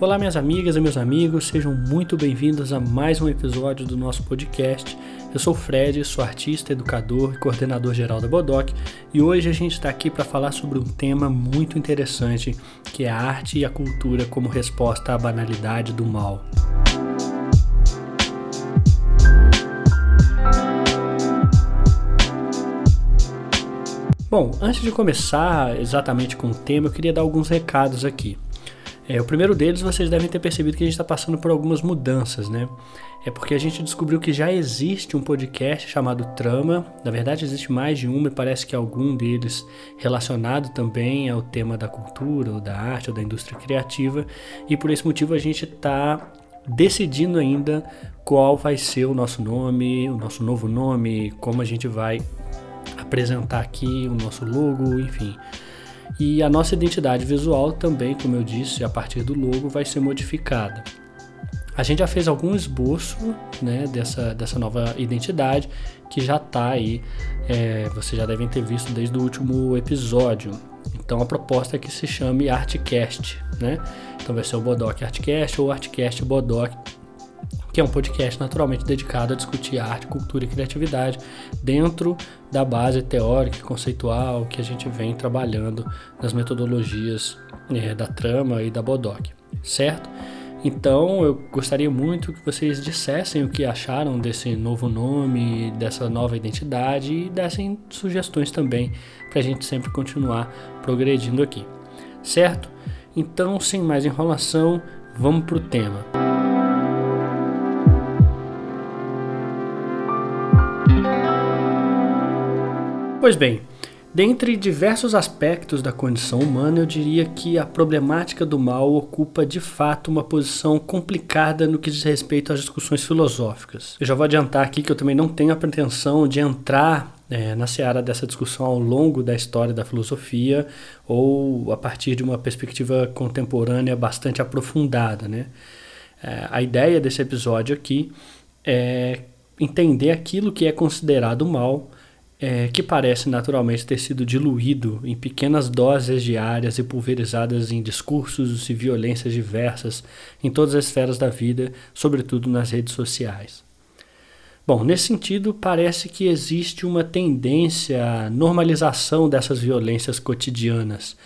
Olá, minhas amigas e meus amigos, sejam muito bem-vindos a mais um episódio do nosso podcast. Eu sou o Fred, sou artista, educador e coordenador geral da Bodoc e hoje a gente está aqui para falar sobre um tema muito interessante que é a arte e a cultura como resposta à banalidade do mal. Bom, antes de começar exatamente com o tema, eu queria dar alguns recados aqui. É, o primeiro deles, vocês devem ter percebido que a gente está passando por algumas mudanças, né? É porque a gente descobriu que já existe um podcast chamado Trama. Na verdade, existe mais de um, e parece que algum deles relacionado também ao tema da cultura, ou da arte, ou da indústria criativa. E por esse motivo a gente está decidindo ainda qual vai ser o nosso nome, o nosso novo nome, como a gente vai apresentar aqui o nosso logo, enfim. E a nossa identidade visual também, como eu disse, a partir do logo vai ser modificada. A gente já fez algum esboço né, dessa, dessa nova identidade que já está aí, é, vocês já devem ter visto desde o último episódio. Então a proposta é que se chame Artcast, né? Então vai ser o Bodoc Artcast ou Artcast Bodoc que é um podcast naturalmente dedicado a discutir arte, cultura e criatividade dentro da base teórica e conceitual que a gente vem trabalhando nas metodologias é, da trama e da Bodoc, certo? Então eu gostaria muito que vocês dissessem o que acharam desse novo nome, dessa nova identidade e dessem sugestões também para a gente sempre continuar progredindo aqui, certo? Então, sem mais enrolação, vamos para o tema. Pois bem, dentre diversos aspectos da condição humana, eu diria que a problemática do mal ocupa de fato uma posição complicada no que diz respeito às discussões filosóficas. Eu já vou adiantar aqui que eu também não tenho a pretensão de entrar é, na seara dessa discussão ao longo da história da filosofia ou a partir de uma perspectiva contemporânea bastante aprofundada. Né? É, a ideia desse episódio aqui é entender aquilo que é considerado mal é, que parece naturalmente ter sido diluído em pequenas doses diárias e pulverizadas em discursos e violências diversas em todas as esferas da vida, sobretudo nas redes sociais. Bom, nesse sentido, parece que existe uma tendência à normalização dessas violências cotidianas,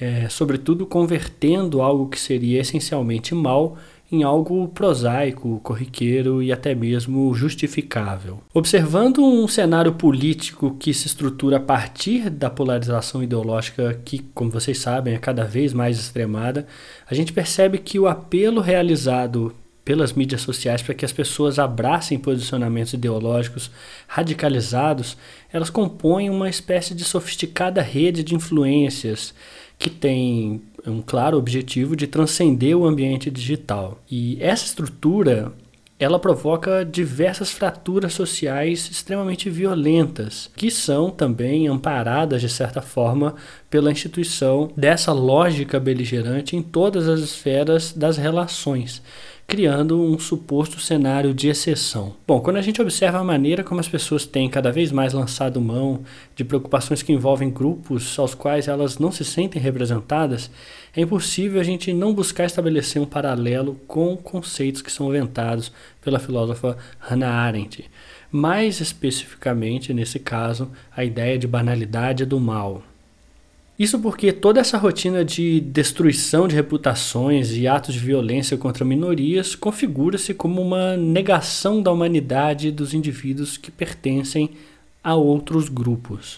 é, sobretudo convertendo algo que seria essencialmente mal em algo prosaico, corriqueiro e até mesmo justificável. Observando um cenário político que se estrutura a partir da polarização ideológica que, como vocês sabem, é cada vez mais extremada, a gente percebe que o apelo realizado pelas mídias sociais para que as pessoas abracem posicionamentos ideológicos radicalizados, elas compõem uma espécie de sofisticada rede de influências que tem um claro objetivo de transcender o ambiente digital. E essa estrutura ela provoca diversas fraturas sociais extremamente violentas, que são também amparadas, de certa forma, pela instituição dessa lógica beligerante em todas as esferas das relações criando um suposto cenário de exceção. Bom, quando a gente observa a maneira como as pessoas têm cada vez mais lançado mão de preocupações que envolvem grupos aos quais elas não se sentem representadas, é impossível a gente não buscar estabelecer um paralelo com conceitos que são inventados pela filósofa Hannah Arendt. Mais especificamente, nesse caso, a ideia de banalidade do mal. Isso porque toda essa rotina de destruição de reputações e atos de violência contra minorias configura-se como uma negação da humanidade dos indivíduos que pertencem a outros grupos.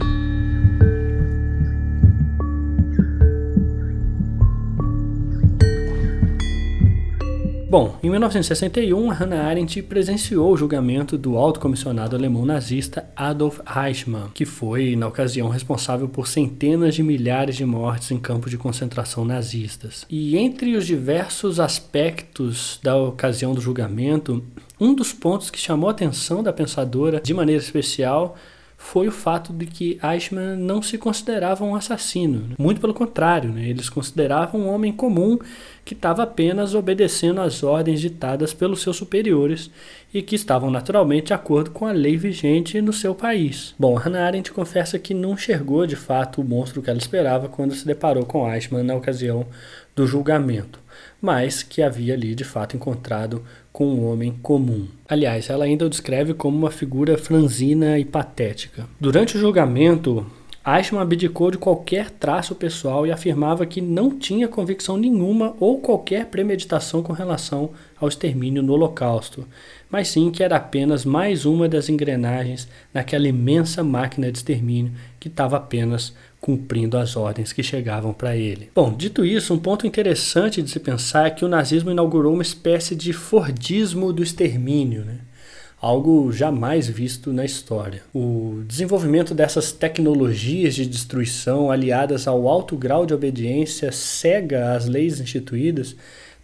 Bom, em 1961, Hannah Arendt presenciou o julgamento do alto comissionado alemão nazista Adolf Eichmann, que foi, na ocasião, responsável por centenas de milhares de mortes em campos de concentração nazistas. E entre os diversos aspectos da ocasião do julgamento, um dos pontos que chamou a atenção da pensadora de maneira especial foi o fato de que Eichmann não se considerava um assassino. Né? Muito pelo contrário, né? eles consideravam um homem comum que estava apenas obedecendo às ordens ditadas pelos seus superiores e que estavam naturalmente de acordo com a lei vigente no seu país. Bom, Hannah Arendt confessa que não enxergou de fato o monstro que ela esperava quando se deparou com Eichmann na ocasião do julgamento, mas que havia ali de fato encontrado com um homem comum. Aliás, ela ainda o descreve como uma figura franzina e patética. Durante o julgamento, Eichmann abdicou de qualquer traço pessoal e afirmava que não tinha convicção nenhuma ou qualquer premeditação com relação ao extermínio no Holocausto, mas sim que era apenas mais uma das engrenagens naquela imensa máquina de extermínio que estava apenas cumprindo as ordens que chegavam para ele. Bom, dito isso, um ponto interessante de se pensar é que o nazismo inaugurou uma espécie de Fordismo do extermínio, né? algo jamais visto na história. O desenvolvimento dessas tecnologias de destruição, aliadas ao alto grau de obediência cega às leis instituídas,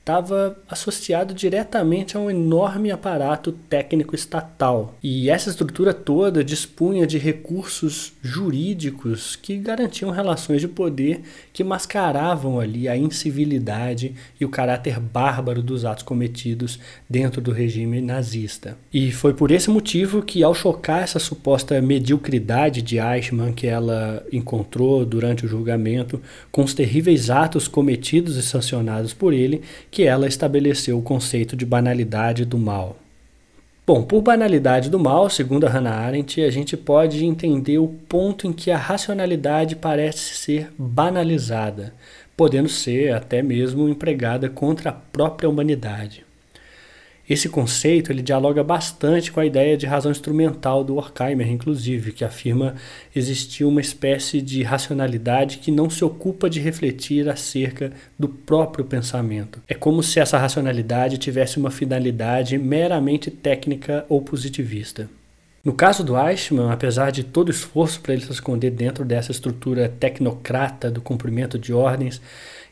estava associado diretamente a um enorme aparato técnico estatal. E essa estrutura toda dispunha de recursos jurídicos que garantiam relações de poder que mascaravam ali a incivilidade e o caráter bárbaro dos atos cometidos dentro do regime nazista. E foi por esse motivo que, ao chocar essa suposta mediocridade de Eichmann que ela encontrou durante o julgamento com os terríveis atos cometidos e sancionados por ele, que ela estabeleceu o conceito de banalidade do mal. Bom, por banalidade do mal, segundo a Hannah Arendt, a gente pode entender o ponto em que a racionalidade parece ser banalizada, podendo ser até mesmo empregada contra a própria humanidade. Esse conceito ele dialoga bastante com a ideia de razão instrumental do Horkheimer, inclusive, que afirma existir uma espécie de racionalidade que não se ocupa de refletir acerca do próprio pensamento. É como se essa racionalidade tivesse uma finalidade meramente técnica ou positivista. No caso do Eichmann, apesar de todo o esforço para ele se esconder dentro dessa estrutura tecnocrata do cumprimento de ordens,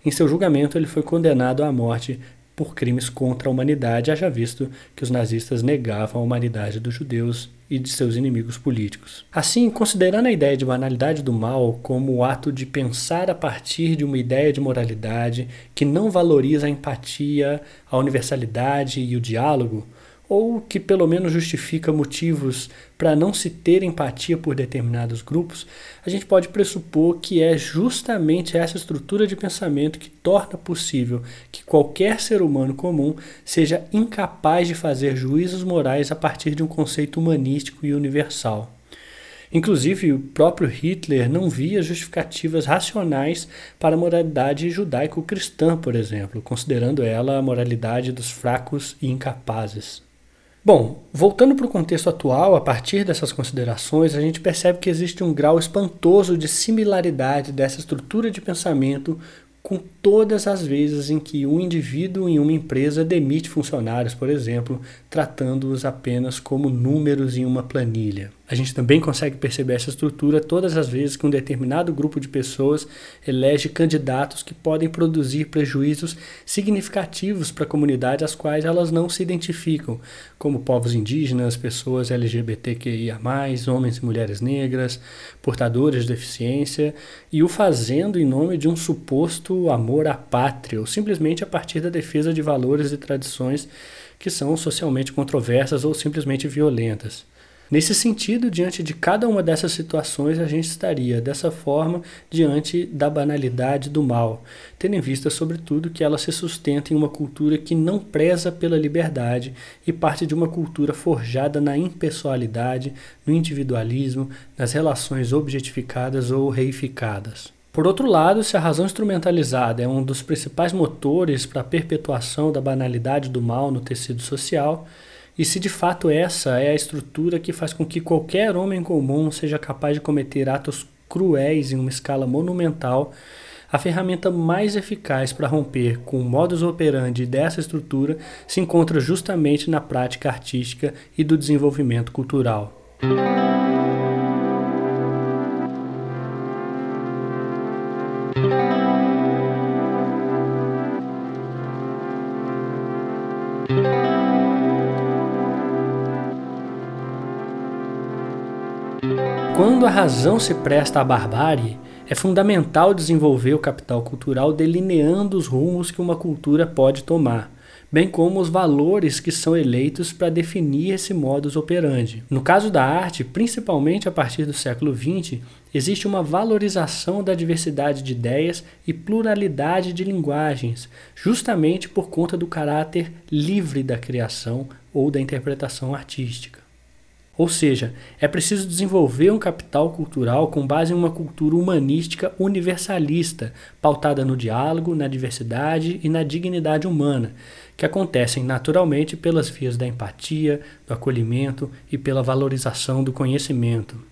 em seu julgamento ele foi condenado à morte por crimes contra a humanidade, haja visto que os nazistas negavam a humanidade dos judeus e de seus inimigos políticos. Assim, considerando a ideia de banalidade do mal como o ato de pensar a partir de uma ideia de moralidade que não valoriza a empatia, a universalidade e o diálogo, ou que pelo menos justifica motivos para não se ter empatia por determinados grupos, a gente pode pressupor que é justamente essa estrutura de pensamento que torna possível que qualquer ser humano comum seja incapaz de fazer juízos morais a partir de um conceito humanístico e universal. Inclusive, o próprio Hitler não via justificativas racionais para a moralidade judaico-cristã, por exemplo, considerando ela a moralidade dos fracos e incapazes. Bom, voltando para o contexto atual, a partir dessas considerações, a gente percebe que existe um grau espantoso de similaridade dessa estrutura de pensamento com todas as vezes em que um indivíduo em uma empresa demite funcionários, por exemplo, tratando-os apenas como números em uma planilha. A gente também consegue perceber essa estrutura todas as vezes que um determinado grupo de pessoas elege candidatos que podem produzir prejuízos significativos para a comunidade às quais elas não se identificam, como povos indígenas, pessoas LGBTQIA, homens e mulheres negras, portadores de deficiência, e o fazendo em nome de um suposto amor à pátria, ou simplesmente a partir da defesa de valores e tradições que são socialmente controversas ou simplesmente violentas. Nesse sentido, diante de cada uma dessas situações, a gente estaria dessa forma diante da banalidade do mal, tendo em vista, sobretudo, que ela se sustenta em uma cultura que não preza pela liberdade e parte de uma cultura forjada na impessoalidade, no individualismo, nas relações objetificadas ou reificadas. Por outro lado, se a razão instrumentalizada é um dos principais motores para a perpetuação da banalidade do mal no tecido social, e se de fato essa é a estrutura que faz com que qualquer homem comum seja capaz de cometer atos cruéis em uma escala monumental, a ferramenta mais eficaz para romper com o modus operandi dessa estrutura se encontra justamente na prática artística e do desenvolvimento cultural. Quando a razão se presta à barbárie, é fundamental desenvolver o capital cultural delineando os rumos que uma cultura pode tomar, bem como os valores que são eleitos para definir esse modus operandi. No caso da arte, principalmente a partir do século XX, existe uma valorização da diversidade de ideias e pluralidade de linguagens, justamente por conta do caráter livre da criação ou da interpretação artística. Ou seja, é preciso desenvolver um capital cultural com base em uma cultura humanística universalista, pautada no diálogo, na diversidade e na dignidade humana, que acontecem naturalmente pelas vias da empatia, do acolhimento e pela valorização do conhecimento.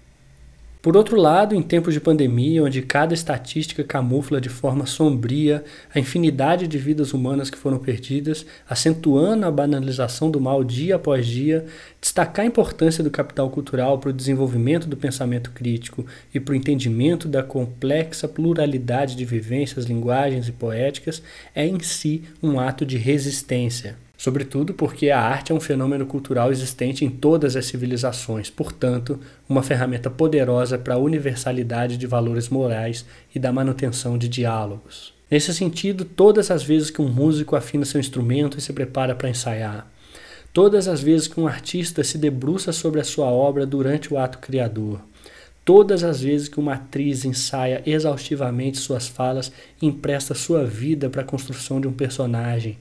Por outro lado, em tempos de pandemia, onde cada estatística camufla de forma sombria a infinidade de vidas humanas que foram perdidas, acentuando a banalização do mal dia após dia, destacar a importância do capital cultural para o desenvolvimento do pensamento crítico e para o entendimento da complexa pluralidade de vivências, linguagens e poéticas é em si um ato de resistência sobretudo porque a arte é um fenômeno cultural existente em todas as civilizações, portanto, uma ferramenta poderosa para a universalidade de valores morais e da manutenção de diálogos. Nesse sentido, todas as vezes que um músico afina seu instrumento e se prepara para ensaiar, todas as vezes que um artista se debruça sobre a sua obra durante o ato criador, todas as vezes que uma atriz ensaia exaustivamente suas falas e empresta sua vida para a construção de um personagem,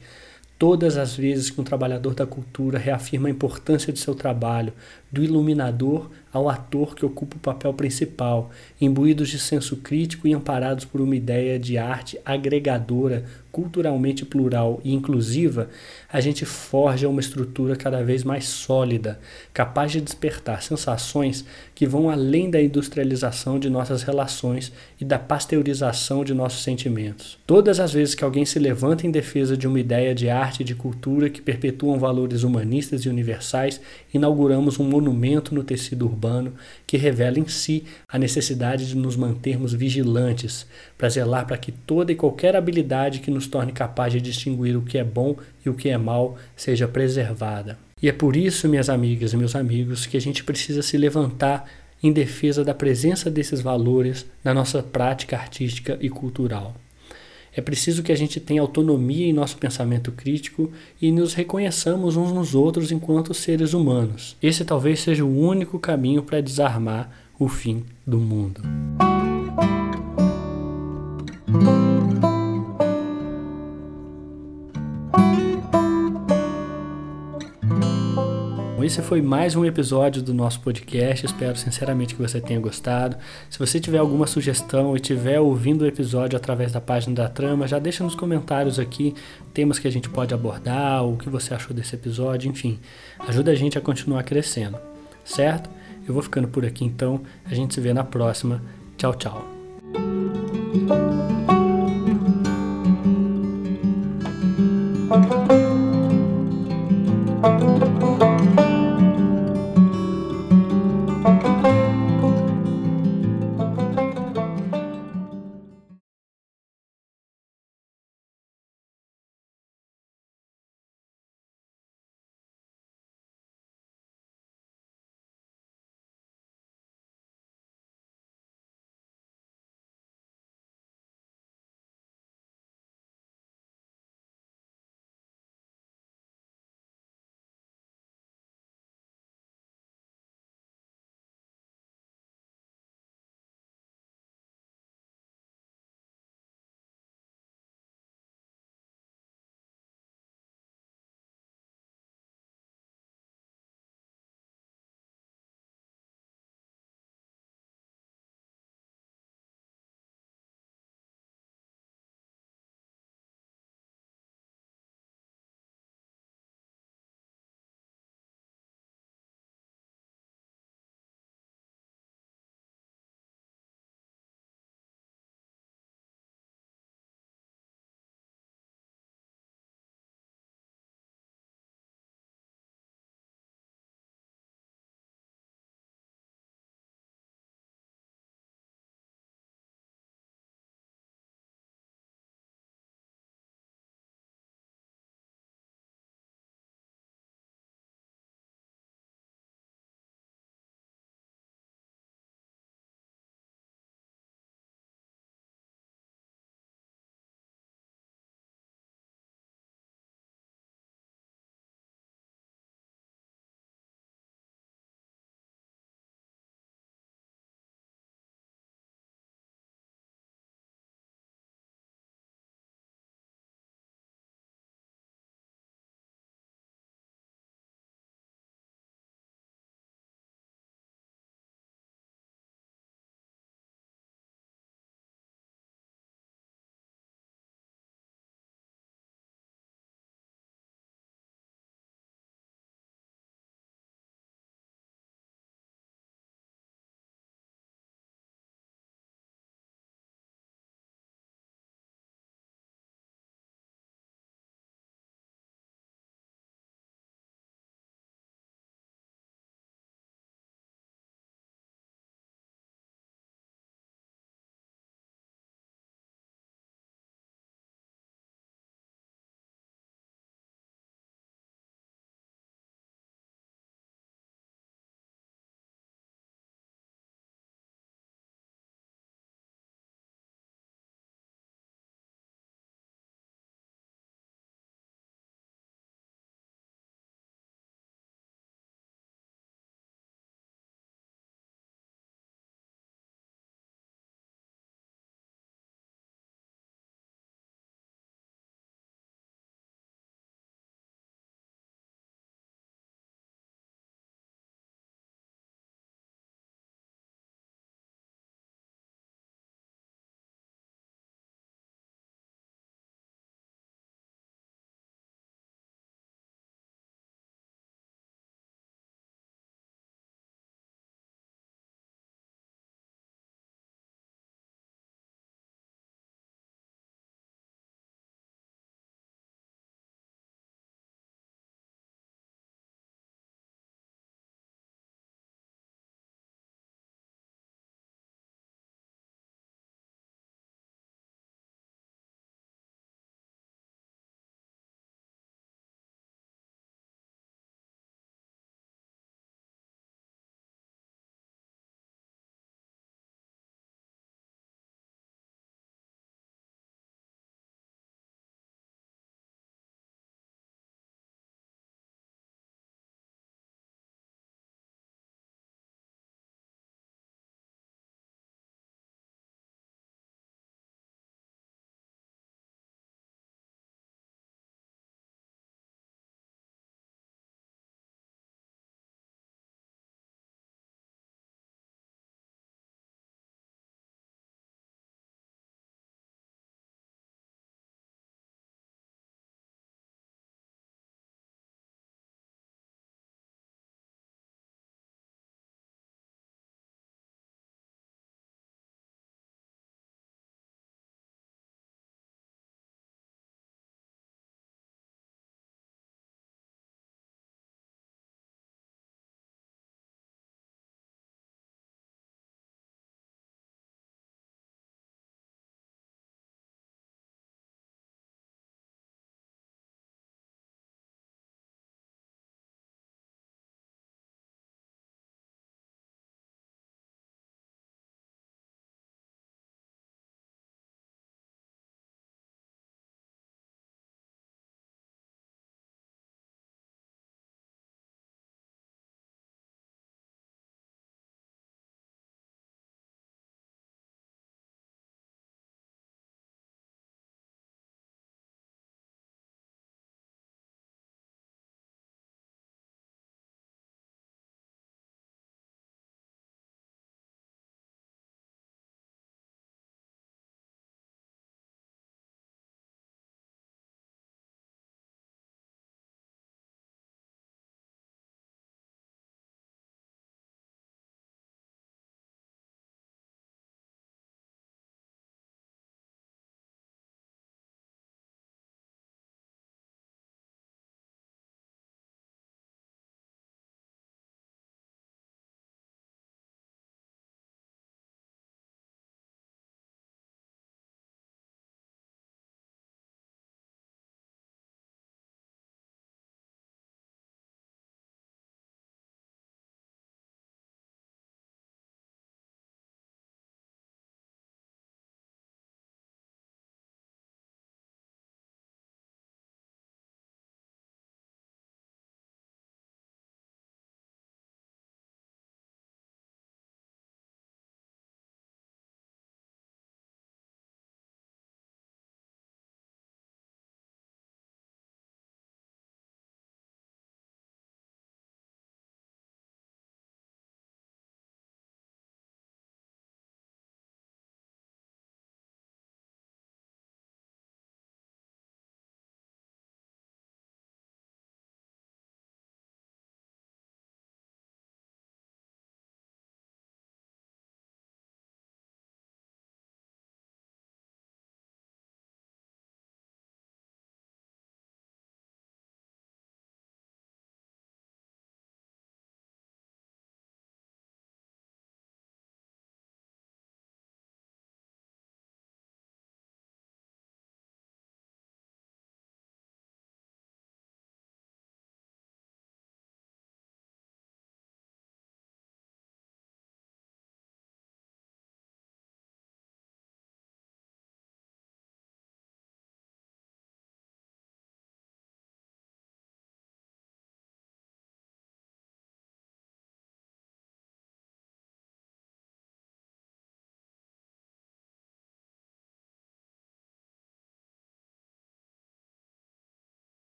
Todas as vezes que um trabalhador da cultura reafirma a importância de seu trabalho, do iluminador ao ator que ocupa o papel principal, imbuídos de senso crítico e amparados por uma ideia de arte agregadora, culturalmente plural e inclusiva, a gente forja uma estrutura cada vez mais sólida, capaz de despertar sensações que vão além da industrialização de nossas relações e da pasteurização de nossos sentimentos. Todas as vezes que alguém se levanta em defesa de uma ideia de arte e de cultura que perpetuam valores humanistas e universais, inauguramos um monumento no tecido urbano que revela em si a necessidade de nos mantermos vigilantes, para zelar para que toda e qualquer habilidade que nos torne capaz de distinguir o que é bom e o que é mal seja preservada. E é por isso, minhas amigas e meus amigos, que a gente precisa se levantar em defesa da presença desses valores na nossa prática artística e cultural. É preciso que a gente tenha autonomia em nosso pensamento crítico e nos reconheçamos uns nos outros enquanto seres humanos. Esse talvez seja o único caminho para desarmar o fim do mundo. esse foi mais um episódio do nosso podcast. Espero sinceramente que você tenha gostado. Se você tiver alguma sugestão e tiver ouvindo o episódio através da página da Trama, já deixa nos comentários aqui temas que a gente pode abordar, o que você achou desse episódio, enfim. Ajuda a gente a continuar crescendo, certo? Eu vou ficando por aqui então. A gente se vê na próxima. Tchau, tchau.